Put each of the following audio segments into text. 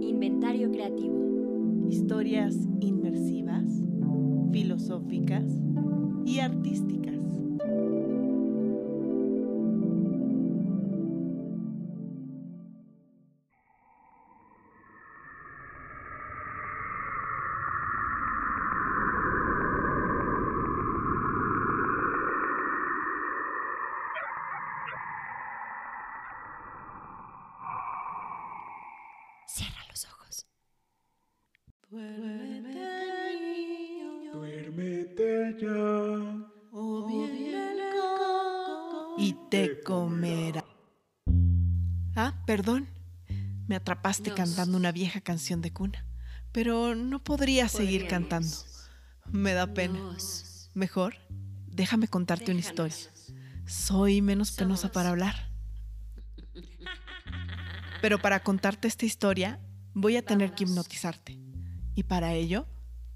Inventario creativo. Historias inmersivas, filosóficas y artísticas. Atrapaste cantando una vieja canción de cuna. Pero no podría seguir cantando. Me da pena. Mejor, déjame contarte una historia. Soy menos penosa para hablar. Pero para contarte esta historia, voy a tener que hipnotizarte. Y para ello,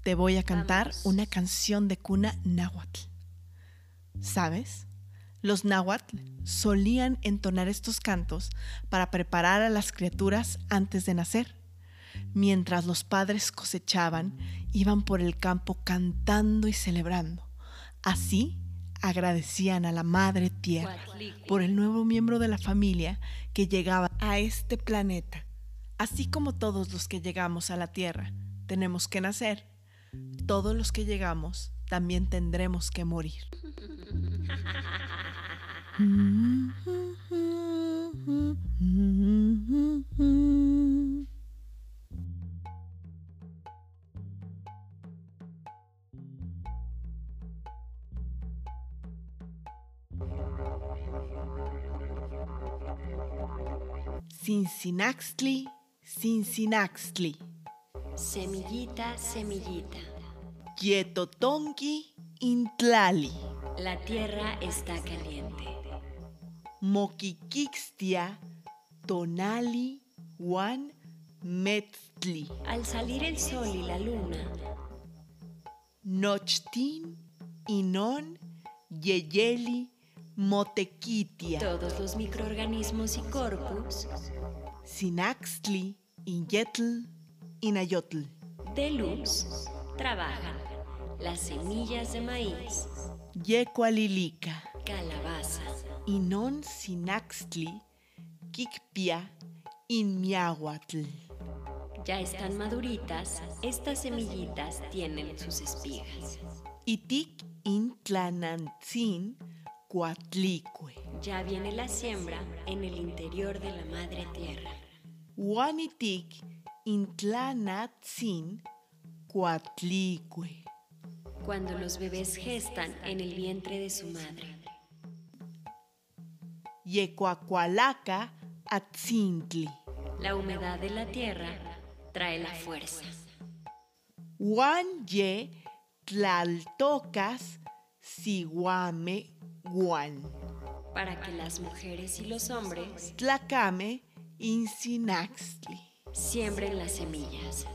te voy a cantar una canción de cuna náhuatl. ¿Sabes? Los náhuatl solían entonar estos cantos para preparar a las criaturas antes de nacer. Mientras los padres cosechaban, iban por el campo cantando y celebrando. Así agradecían a la Madre Tierra por el nuevo miembro de la familia que llegaba a este planeta. Así como todos los que llegamos a la Tierra tenemos que nacer, todos los que llegamos también tendremos que morir. Cincinaxtli, Cincinaxtli, Semillita, semillita. Yetotonki, Intlali, La tierra está caliente. Moquiquixtia, Tonali, Juan, Metztli, Al salir el sol y la luna, Nochtin, Inon, Yeyeli, Motequitia, todos los microorganismos y corpus. Sinaxtli, Inyetl, Inayotl, de luz trabajan las semillas de maíz, Yecualilica, calabaza, Inon Sinaxtli, Kikpia, Inmiahuatl. ya están maduritas, estas semillitas tienen sus espigas. Itik Intlanantzin, Cuatlicue. Ya viene la siembra en el interior de la madre tierra. Juanitik Intlanatzin, Cuatlicue. Cuando los bebés gestan en el vientre de su madre. Yecuacualaca, Atzintli. La humedad de la tierra trae la fuerza. Juan ye tlaltocas, Siguame, Guan. Para que las mujeres y los hombres Tlacame, Incinaxtli. siembren las semillas.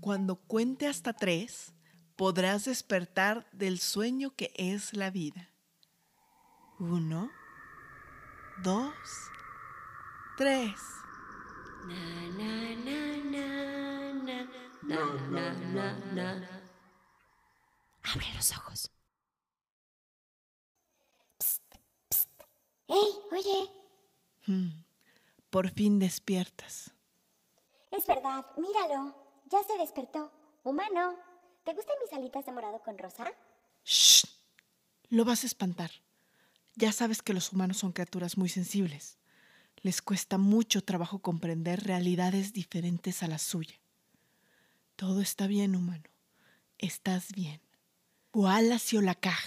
Cuando cuente hasta tres, podrás despertar del sueño que es la vida. Uno, dos, tres. Abre los ojos. Psst, psst. ¡Ey, oye! Hmm, por fin despiertas. Es verdad, míralo. Ya se despertó. Humano, ¿te gustan mis alitas de morado con rosa? ¡Shh! Lo vas a espantar. Ya sabes que los humanos son criaturas muy sensibles. Les cuesta mucho trabajo comprender realidades diferentes a la suya. Todo está bien, humano. Estás bien. Hualaciolacaj.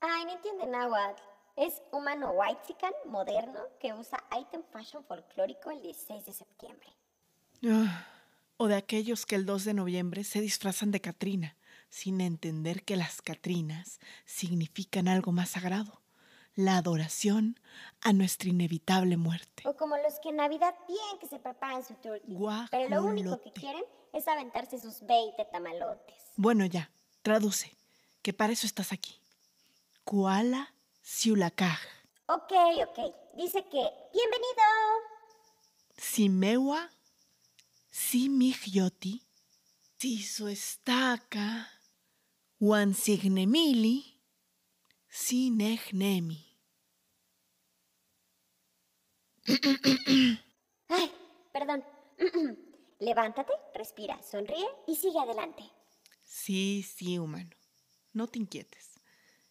Ay, no entiende náhuatl. Es humano whitezican moderno que usa item fashion folclórico el 16 de septiembre. Ah, O de aquellos que el 2 de noviembre se disfrazan de Catrina, sin entender que las Catrinas significan algo más sagrado, la adoración a nuestra inevitable muerte. O como los que en Navidad bien que se preparan su turkey. Pero lo único que Guajolote. quieren es aventarse sus 20 tamalotes. Bueno, ya, traduce, que para eso estás aquí. Kuala Siulakaj. Ok, ok. Dice que, bienvenido. Simewa, Simigyoti, Siso estaca, Wansignemili, Sinegnemi. Ay, perdón. Levántate, respira, sonríe y sigue adelante. Sí, sí, humano. No te inquietes.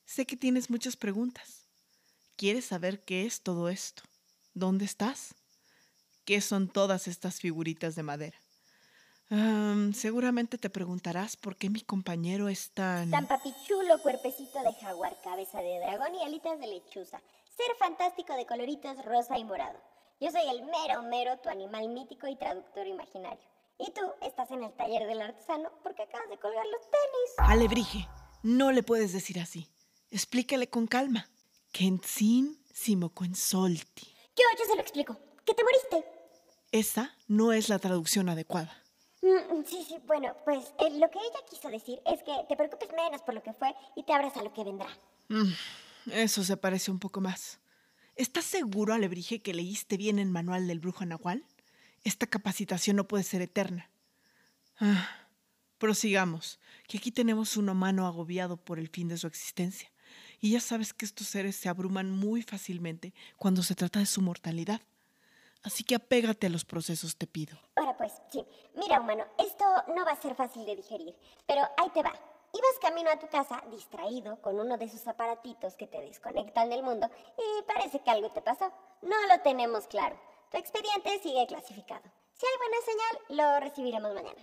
Sé que tienes muchas preguntas. ¿Quieres saber qué es todo esto? ¿Dónde estás? ¿Qué son todas estas figuritas de madera? Am, seguramente te preguntarás por qué mi compañero es tan... Tan papichulo, cuerpecito de jaguar, cabeza de dragón y alitas de lechuza. Ser fantástico de coloritos rosa y morado. Yo soy el mero mero, tu animal mítico y traductor imaginario. Y tú estás en el taller del artesano porque acabas de colgar los tenis. Alebrije, no le puedes decir así. Explícale con calma. Kentsin Simocuensolti. Yo, yo se lo explico. Que te moriste. Esa no es la traducción adecuada. Mm, sí, sí, bueno, pues eh, lo que ella quiso decir es que te preocupes menos por lo que fue y te abras a lo que vendrá. Mm, eso se parece un poco más. ¿Estás seguro, Alebrije, que leíste bien el manual del brujo Nahual? Esta capacitación no puede ser eterna. Ah, prosigamos, que aquí tenemos un humano agobiado por el fin de su existencia. Y ya sabes que estos seres se abruman muy fácilmente cuando se trata de su mortalidad. Así que apégate a los procesos, te pido. Ahora pues, sí. Mira, humano, esto no va a ser fácil de digerir, pero ahí te va. Ibas camino a tu casa distraído con uno de esos aparatitos que te desconectan del mundo y parece que algo te pasó. No lo tenemos claro. Tu expediente sigue clasificado. Si hay buena señal, lo recibiremos mañana.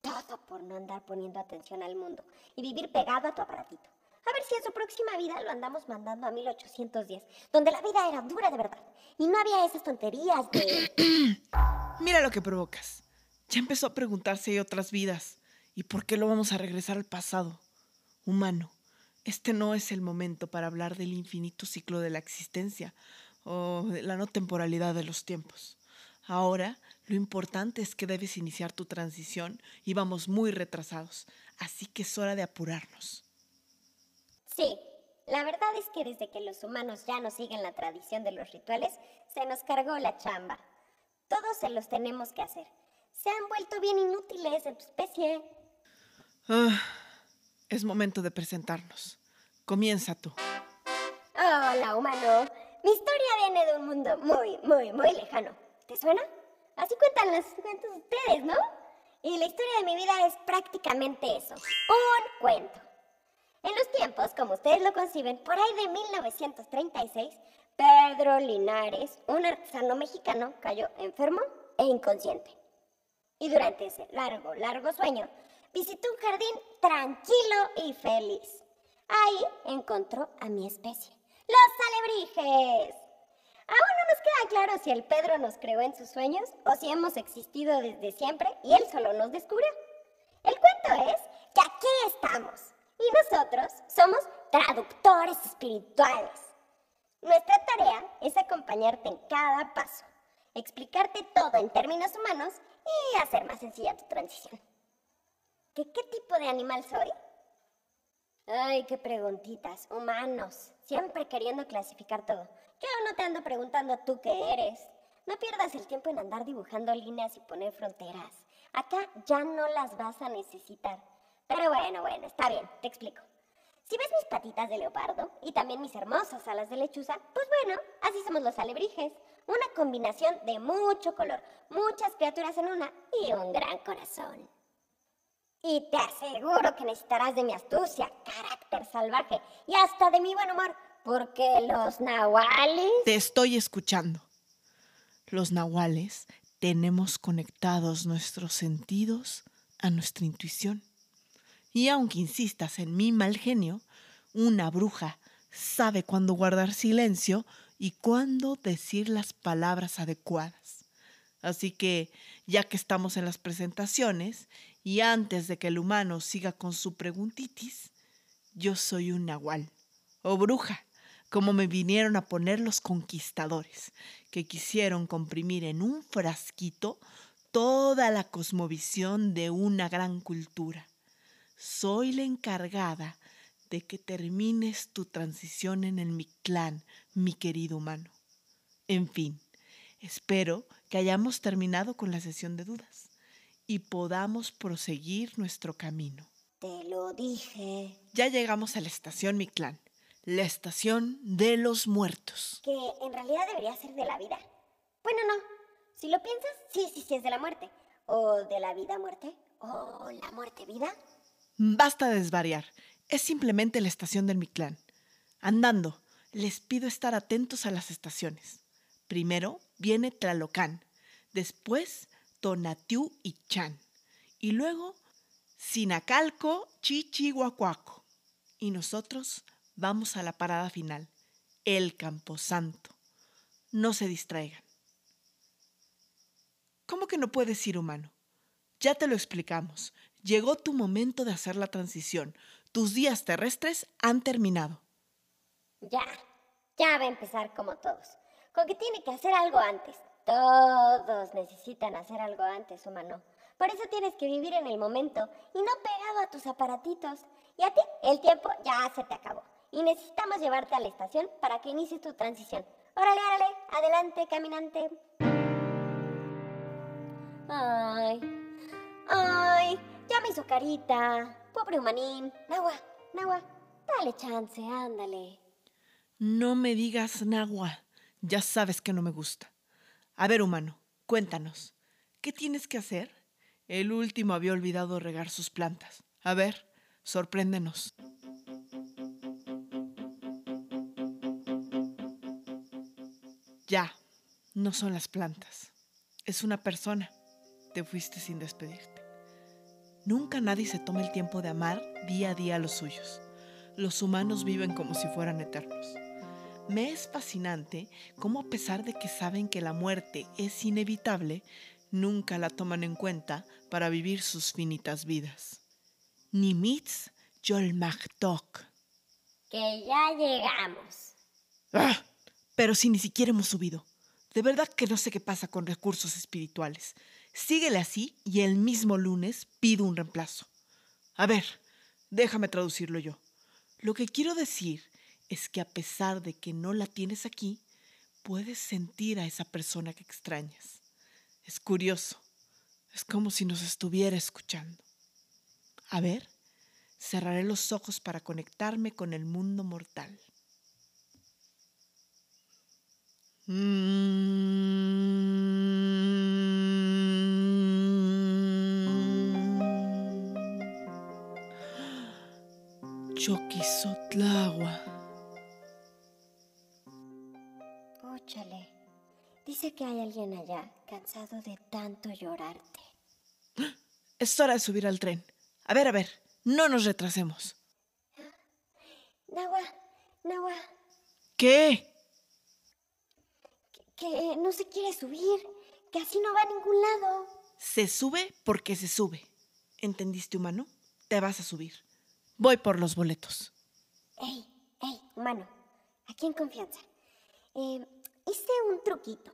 Todo por no andar poniendo atención al mundo y vivir pegado a tu aparatito. A ver si en su próxima vida lo andamos mandando a 1810, donde la vida era dura de verdad y no había esas tonterías de... Mira lo que provocas. Ya empezó a preguntarse hay otras vidas. ¿Y por qué lo vamos a regresar al pasado? Humano, este no es el momento para hablar del infinito ciclo de la existencia o de la no temporalidad de los tiempos. Ahora, lo importante es que debes iniciar tu transición y vamos muy retrasados, así que es hora de apurarnos. Sí, la verdad es que desde que los humanos ya no siguen la tradición de los rituales, se nos cargó la chamba. Todos se los tenemos que hacer. Se han vuelto bien inútiles en tu especie. Ah, es momento de presentarnos. Comienza tú. Hola, humano. Mi historia viene de un mundo muy, muy, muy lejano. ¿Te suena? Así cuentan los cuentos ustedes, ¿no? Y la historia de mi vida es prácticamente eso. Un cuento. En los tiempos, como ustedes lo conciben, por ahí de 1936, Pedro Linares, un artesano mexicano, cayó enfermo e inconsciente. Y durante ese largo, largo sueño, visitó un jardín tranquilo y feliz. Ahí encontró a mi especie, los alebrijes. Aún no nos queda claro si el Pedro nos creó en sus sueños o si hemos existido desde siempre y él solo nos descubrió. El cuento es que aquí estamos y nosotros somos traductores espirituales. Nuestra tarea es acompañarte en cada paso, explicarte todo en términos humanos y hacer más sencilla tu transición. ¿Qué, qué tipo de animal soy? Ay, qué preguntitas. Humanos. Siempre queriendo clasificar todo. Yo no te ando preguntando tú qué eres. No pierdas el tiempo en andar dibujando líneas y poner fronteras. Acá ya no las vas a necesitar. Pero bueno, bueno, está bien, te explico. Si ves mis patitas de leopardo y también mis hermosas alas de lechuza, pues bueno, así somos los alebrijes. Una combinación de mucho color, muchas criaturas en una y un gran corazón. Y te aseguro que necesitarás de mi astucia, carácter salvaje y hasta de mi buen humor, porque los nahuales... Te estoy escuchando. Los nahuales tenemos conectados nuestros sentidos a nuestra intuición. Y aunque insistas en mi mal genio, una bruja sabe cuándo guardar silencio y cuándo decir las palabras adecuadas. Así que, ya que estamos en las presentaciones, y antes de que el humano siga con su preguntitis, yo soy un nahual, o bruja, como me vinieron a poner los conquistadores, que quisieron comprimir en un frasquito toda la cosmovisión de una gran cultura. Soy la encargada de que termines tu transición en el Mictlán, mi querido humano. En fin, Espero que hayamos terminado con la sesión de dudas y podamos proseguir nuestro camino. Te lo dije. Ya llegamos a la estación Mi Clan, la estación de los muertos. Que en realidad debería ser de la vida. Bueno, no. Si lo piensas, sí, sí, sí es de la muerte. O de la vida-muerte. O la muerte-vida. Basta de desvariar. Es simplemente la estación del Mi Clan. Andando, les pido estar atentos a las estaciones. Primero viene Tlalocán, después Tonatiuh y Chan, y luego Sinacalco, Chichihuacuaco. Y nosotros vamos a la parada final, el Camposanto. No se distraigan. ¿Cómo que no puedes ir humano? Ya te lo explicamos. Llegó tu momento de hacer la transición. Tus días terrestres han terminado. Ya, ya va a empezar como todos. Con que tiene que hacer algo antes. Todos necesitan hacer algo antes, humano. Por eso tienes que vivir en el momento y no pegado a tus aparatitos. Y a ti, el tiempo ya se te acabó. Y necesitamos llevarte a la estación para que inicies tu transición. Órale, órale, adelante, caminante. Ay, ay, ya me hizo carita. Pobre humanín. Nahua, Nahua, dale chance, ándale. No me digas Nahua. Ya sabes que no me gusta. A ver, humano, cuéntanos. ¿Qué tienes que hacer? El último había olvidado regar sus plantas. A ver, sorpréndenos. Ya, no son las plantas. Es una persona. Te fuiste sin despedirte. Nunca nadie se toma el tiempo de amar día a día a los suyos. Los humanos viven como si fueran eternos. Me es fascinante cómo a pesar de que saben que la muerte es inevitable, nunca la toman en cuenta para vivir sus finitas vidas. Nimitz Yolmachtok. Que ya llegamos. ¡Ah! Pero si ni siquiera hemos subido. De verdad que no sé qué pasa con recursos espirituales. Síguele así y el mismo lunes pido un reemplazo. A ver, déjame traducirlo yo. Lo que quiero decir es que a pesar de que no la tienes aquí, puedes sentir a esa persona que extrañas. Es curioso. Es como si nos estuviera escuchando. A ver, cerraré los ojos para conectarme con el mundo mortal. Choquizotlagua. Óchale. Dice que hay alguien allá cansado de tanto llorarte. Es hora de subir al tren. A ver, a ver, no nos retrasemos. Nahua, Nahua, ¿Qué? que, que no se quiere subir, que así no va a ningún lado. Se sube porque se sube. ¿Entendiste, humano? Te vas a subir. Voy por los boletos. Ey, ey, humano, aquí en confianza. Eh, hice un truquito.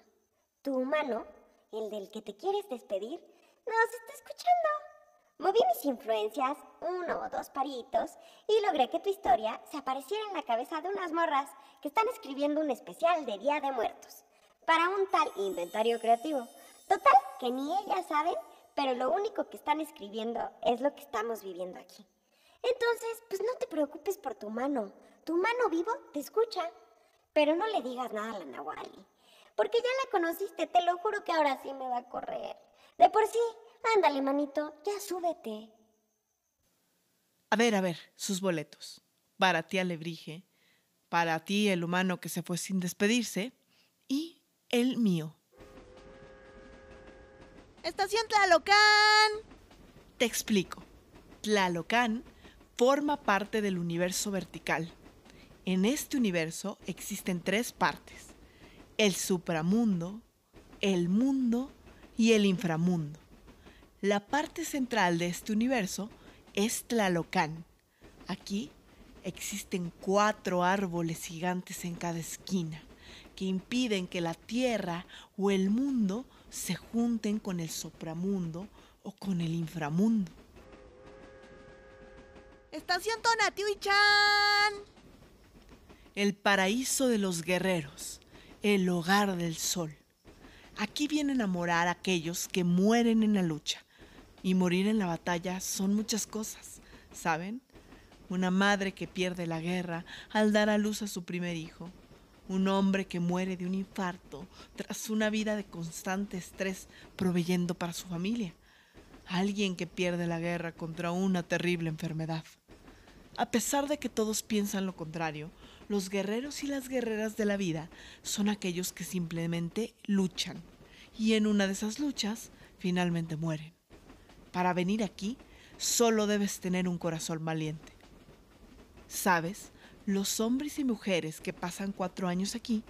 Tu humano, el del que te quieres despedir, nos está escuchando. Moví mis influencias, uno o dos paritos, y logré que tu historia se apareciera en la cabeza de unas morras que están escribiendo un especial de Día de Muertos para un tal inventario creativo. Total, que ni ellas saben, pero lo único que están escribiendo es lo que estamos viviendo aquí. Entonces, pues no te preocupes por tu mano. Tu mano vivo te escucha. Pero no le digas nada a la Nahuali. Porque ya la conociste, te lo juro que ahora sí me va a correr. De por sí, ándale, manito, ya súbete. A ver, a ver, sus boletos. Para ti, Alebrije. Para ti, el humano que se fue sin despedirse. Y el mío. ¡Estación Tlalocán! Te explico. Tlalocán forma parte del universo vertical. En este universo existen tres partes. El supramundo, el mundo y el inframundo. La parte central de este universo es Tlalocán. Aquí existen cuatro árboles gigantes en cada esquina que impiden que la tierra o el mundo se junten con el supramundo o con el inframundo. Estación Tonatiuh-chan. El paraíso de los guerreros, el hogar del sol. Aquí vienen a morar aquellos que mueren en la lucha. Y morir en la batalla son muchas cosas, ¿saben? Una madre que pierde la guerra al dar a luz a su primer hijo. Un hombre que muere de un infarto tras una vida de constante estrés proveyendo para su familia. Alguien que pierde la guerra contra una terrible enfermedad. A pesar de que todos piensan lo contrario, los guerreros y las guerreras de la vida son aquellos que simplemente luchan y en una de esas luchas finalmente mueren. Para venir aquí solo debes tener un corazón valiente. Sabes, los hombres y mujeres que pasan cuatro años aquí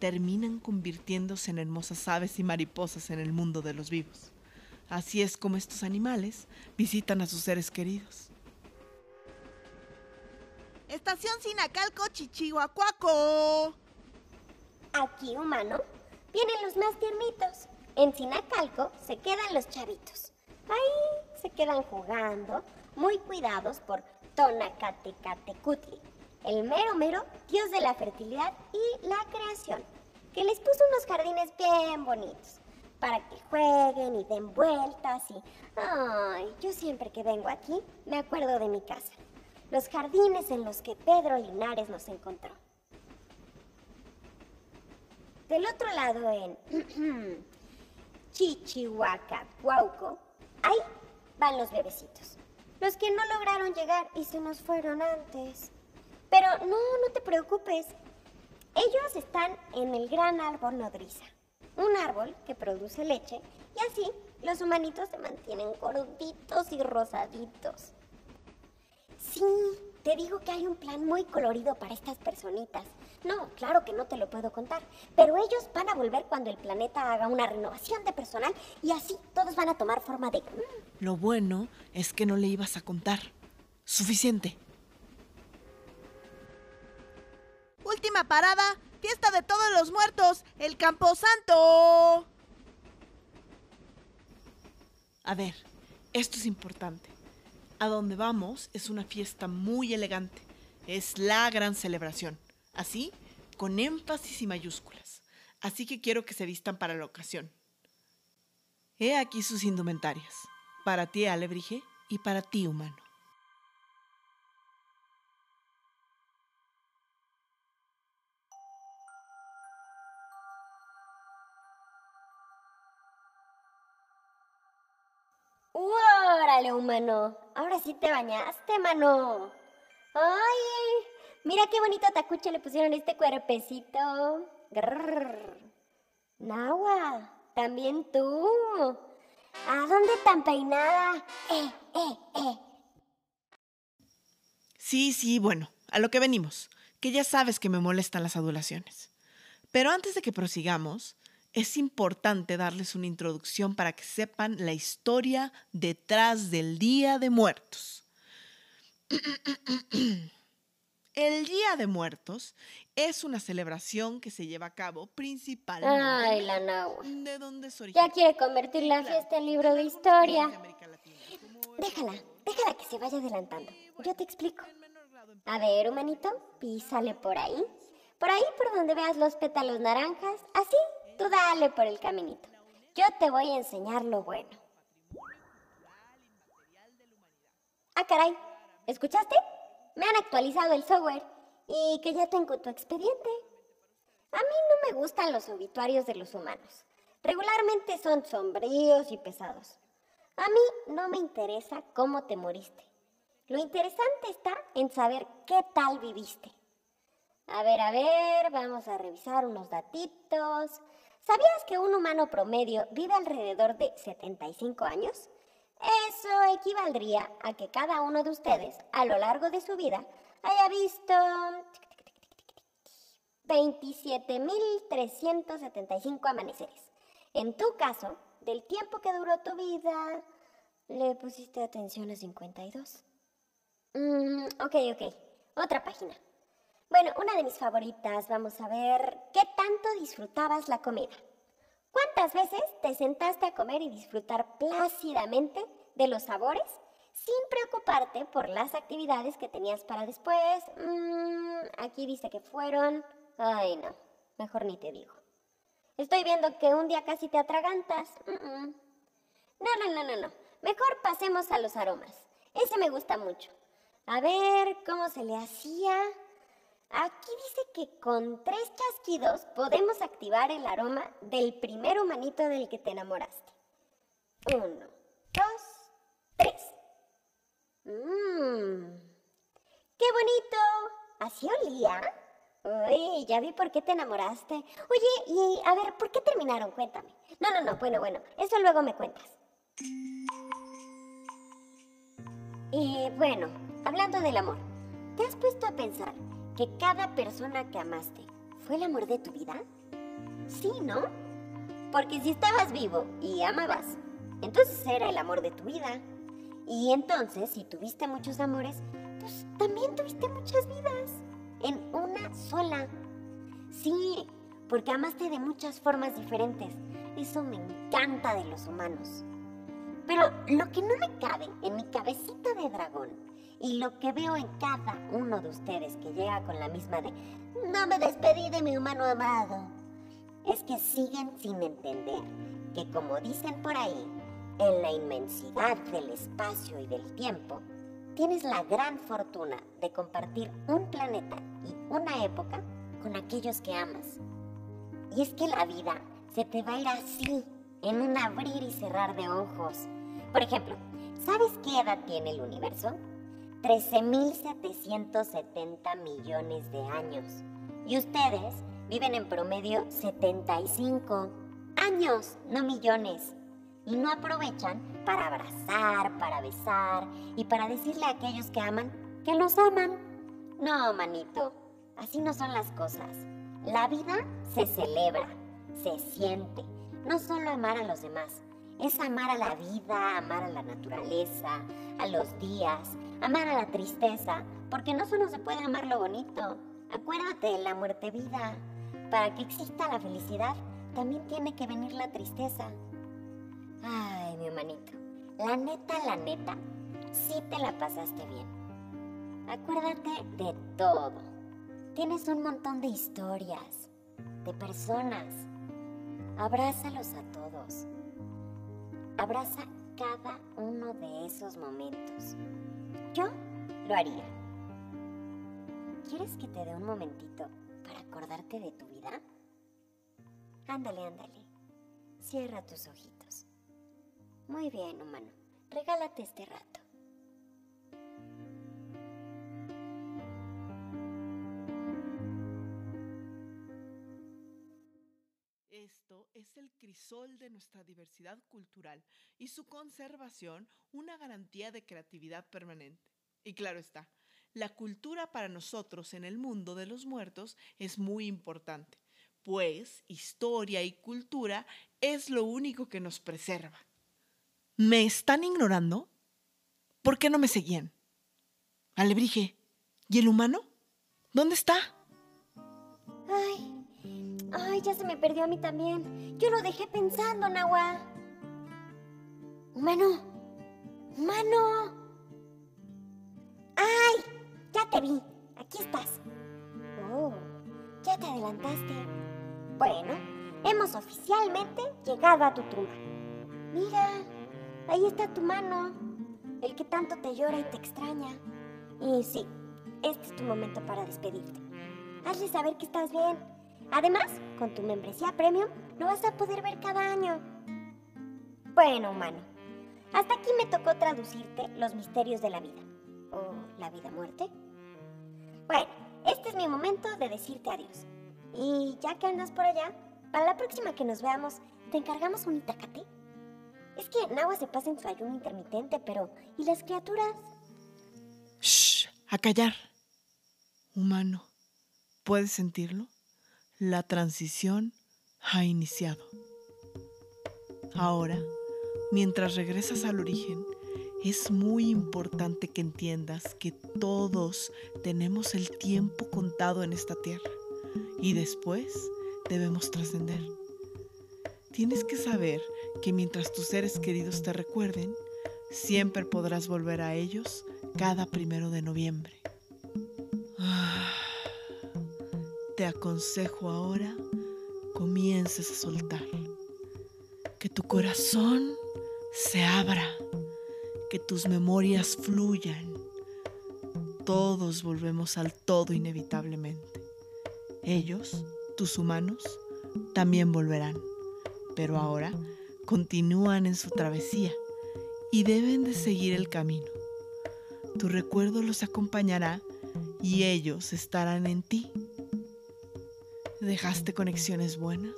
terminan convirtiéndose en hermosas aves y mariposas en el mundo de los vivos. Así es como estos animales visitan a sus seres queridos. Estación Sinacalco, Chichihuacuaco. Aquí, humano, vienen los más tiernitos. En Sinacalco se quedan los chavitos. Ahí se quedan jugando, muy cuidados por Tonacatecatecutli, el mero mero dios de la fertilidad y la creación, que les puso unos jardines bien bonitos para que jueguen y den vueltas y... Ay, yo siempre que vengo aquí me acuerdo de mi casa, los jardines en los que Pedro Linares nos encontró. Del otro lado en Chichihuaca, Cuauco, ahí van los bebecitos los que no lograron llegar y se nos fueron antes. Pero no, no te preocupes. Ellos están en el gran árbol nodriza, un árbol que produce leche y así los humanitos se mantienen gorditos y rosaditos. Sí, te digo que hay un plan muy colorido para estas personitas. No, claro que no te lo puedo contar, pero ellos van a volver cuando el planeta haga una renovación de personal y así todos van a tomar forma de... Lo bueno es que no le ibas a contar. Suficiente. Última parada, fiesta de todos los muertos, el Camposanto. A ver, esto es importante. A donde vamos es una fiesta muy elegante. Es la gran celebración. Así, con énfasis y mayúsculas. Así que quiero que se vistan para la ocasión. He aquí sus indumentarias. Para ti, alebrije, y para ti, humano. ¡Órale, humano! Ahora sí te bañaste, mano. ¡Ay! Mira qué bonito tacuche le pusieron este cuerpecito. Grrr. Nahua, también tú. ¿A dónde tan peinada? Eh, eh, eh. Sí, sí, bueno, a lo que venimos, que ya sabes que me molestan las adulaciones. Pero antes de que prosigamos, es importante darles una introducción para que sepan la historia detrás del Día de Muertos. El Día de Muertos es una celebración que se lleva a cabo principalmente Ay, la Nahua. de donde es Ya quiere convertir la fiesta en libro de historia. Déjala, déjala que se vaya adelantando. Yo te explico. A ver, humanito, písale por ahí. Por ahí por donde veas los pétalos naranjas. Así, tú dale por el caminito. Yo te voy a enseñar lo bueno. Ah, caray. ¿Escuchaste? Me han actualizado el software y que ya tengo tu expediente. A mí no me gustan los obituarios de los humanos. Regularmente son sombríos y pesados. A mí no me interesa cómo te moriste. Lo interesante está en saber qué tal viviste. A ver, a ver, vamos a revisar unos datitos. ¿Sabías que un humano promedio vive alrededor de 75 años? Eso equivaldría a que cada uno de ustedes, a lo largo de su vida, haya visto 27.375 amaneceres. En tu caso, del tiempo que duró tu vida, le pusiste atención a 52. Mm, ok, ok. Otra página. Bueno, una de mis favoritas. Vamos a ver qué tanto disfrutabas la comida. ¿Cuántas veces te sentaste a comer y disfrutar plácidamente de los sabores sin preocuparte por las actividades que tenías para después? Mm, aquí dice que fueron... Ay, no, mejor ni te digo. Estoy viendo que un día casi te atragantas. No, no, no, no, no. Mejor pasemos a los aromas. Ese me gusta mucho. A ver cómo se le hacía. Aquí dice que con tres chasquidos podemos activar el aroma del primer humanito del que te enamoraste. Uno, dos, tres. Mmm. ¡Qué bonito! ¿Así olía? Uy, ya vi por qué te enamoraste. Oye, y a ver, ¿por qué terminaron? Cuéntame. No, no, no, bueno, bueno, eso luego me cuentas. Y bueno, hablando del amor, ¿te has puesto a pensar que cada persona que amaste fue el amor de tu vida? Sí, ¿no? Porque si estabas vivo y amabas, entonces era el amor de tu vida. Y entonces, si tuviste muchos amores, pues también tuviste muchas vidas en una sola. Sí, porque amaste de muchas formas diferentes. Eso me encanta de los humanos. Pero lo que no me cabe en mi cabecita de dragón y lo que veo en cada uno de ustedes que llega con la misma de no me despedí de mi humano amado, es que siguen sin entender que como dicen por ahí, en la inmensidad del espacio y del tiempo, tienes la gran fortuna de compartir un planeta y una época con aquellos que amas. Y es que la vida se te va a ir así, en un abrir y cerrar de ojos. Por ejemplo, ¿sabes qué edad tiene el universo? 13.770 millones de años. Y ustedes viven en promedio 75 años, no millones y no aprovechan para abrazar, para besar y para decirle a aquellos que aman que los aman. No, manito, así no son las cosas. La vida se celebra, se siente. No solo amar a los demás, es amar a la vida, amar a la naturaleza, a los días, amar a la tristeza, porque no solo se puede amar lo bonito. Acuérdate de la muerte vida. Para que exista la felicidad, también tiene que venir la tristeza. Ay, mi hermanito. La neta, la neta, sí te la pasaste bien. Acuérdate de todo. Tienes un montón de historias, de personas. Abrázalos a todos. Abraza cada uno de esos momentos. Yo lo haría. ¿Quieres que te dé un momentito para acordarte de tu vida? Ándale, ándale. Cierra tus ojitos. Muy bien, humano. Regálate este rato. Es el crisol de nuestra diversidad cultural y su conservación una garantía de creatividad permanente. Y claro está, la cultura para nosotros en el mundo de los muertos es muy importante, pues historia y cultura es lo único que nos preserva. ¿Me están ignorando? ¿Por qué no me seguían? Alebrije, ¿y el humano? ¿Dónde está? Ay, ay, ya se me perdió a mí también. Yo lo dejé pensando, Nahua. Humano, humano. ¡Ay! Ya te vi. Aquí estás. Oh, ya te adelantaste. Bueno, hemos oficialmente llegado a tu tumba. Mira, Ahí está tu mano, el que tanto te llora y te extraña. Y sí, este es tu momento para despedirte. Hazle saber que estás bien. Además, con tu membresía premium lo vas a poder ver cada año. Bueno, humano, hasta aquí me tocó traducirte los misterios de la vida. ¿O la vida-muerte? Bueno, este es mi momento de decirte adiós. Y ya que andas por allá, para la próxima que nos veamos, ¿te encargamos un itacate? Es que Nahua se pasa en su ayuno intermitente, pero ¿y las criaturas? Shh, a callar. Humano, ¿puedes sentirlo? La transición ha iniciado. Ahora, mientras regresas al origen, es muy importante que entiendas que todos tenemos el tiempo contado en esta tierra y después debemos trascender. Tienes que saber que mientras tus seres queridos te recuerden, siempre podrás volver a ellos cada primero de noviembre. Te aconsejo ahora comiences a soltar. Que tu corazón se abra, que tus memorias fluyan. Todos volvemos al todo inevitablemente. Ellos, tus humanos, también volverán, pero ahora continúan en su travesía y deben de seguir el camino. Tu recuerdo los acompañará y ellos estarán en ti. ¿Dejaste conexiones buenas?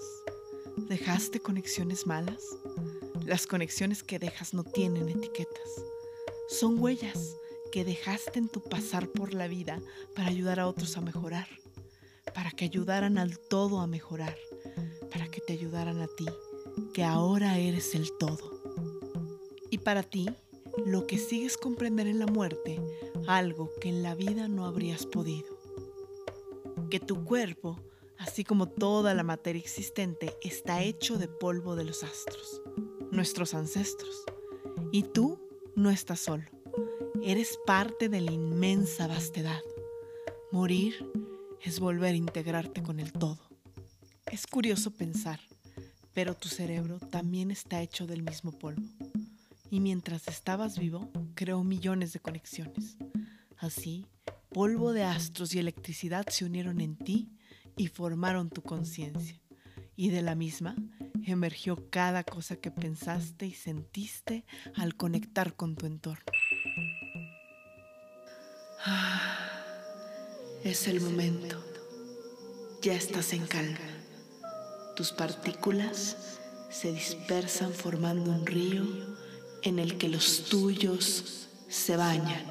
¿Dejaste conexiones malas? Las conexiones que dejas no tienen etiquetas. Son huellas que dejaste en tu pasar por la vida para ayudar a otros a mejorar, para que ayudaran al todo a mejorar, para que te ayudaran a ti, que ahora eres el todo. Y para ti, lo que sigues comprender en la muerte, algo que en la vida no habrías podido. Que tu cuerpo, así como toda la materia existente, está hecho de polvo de los astros, nuestros ancestros. Y tú no estás solo, eres parte de la inmensa vastedad. Morir es volver a integrarte con el todo. Es curioso pensar, pero tu cerebro también está hecho del mismo polvo. Y mientras estabas vivo, creó millones de conexiones. Así, polvo de astros y electricidad se unieron en ti y formaron tu conciencia. Y de la misma emergió cada cosa que pensaste y sentiste al conectar con tu entorno. Ah, es el momento. Ya estás en calma. Tus partículas se dispersan formando un río en el que los tuyos se bañan.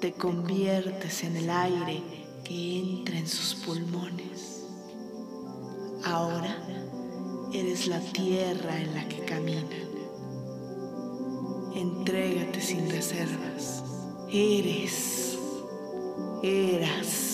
Te conviertes en el aire que entra en sus pulmones. Ahora eres la tierra en la que caminan. Entrégate sin reservas. Eres, eras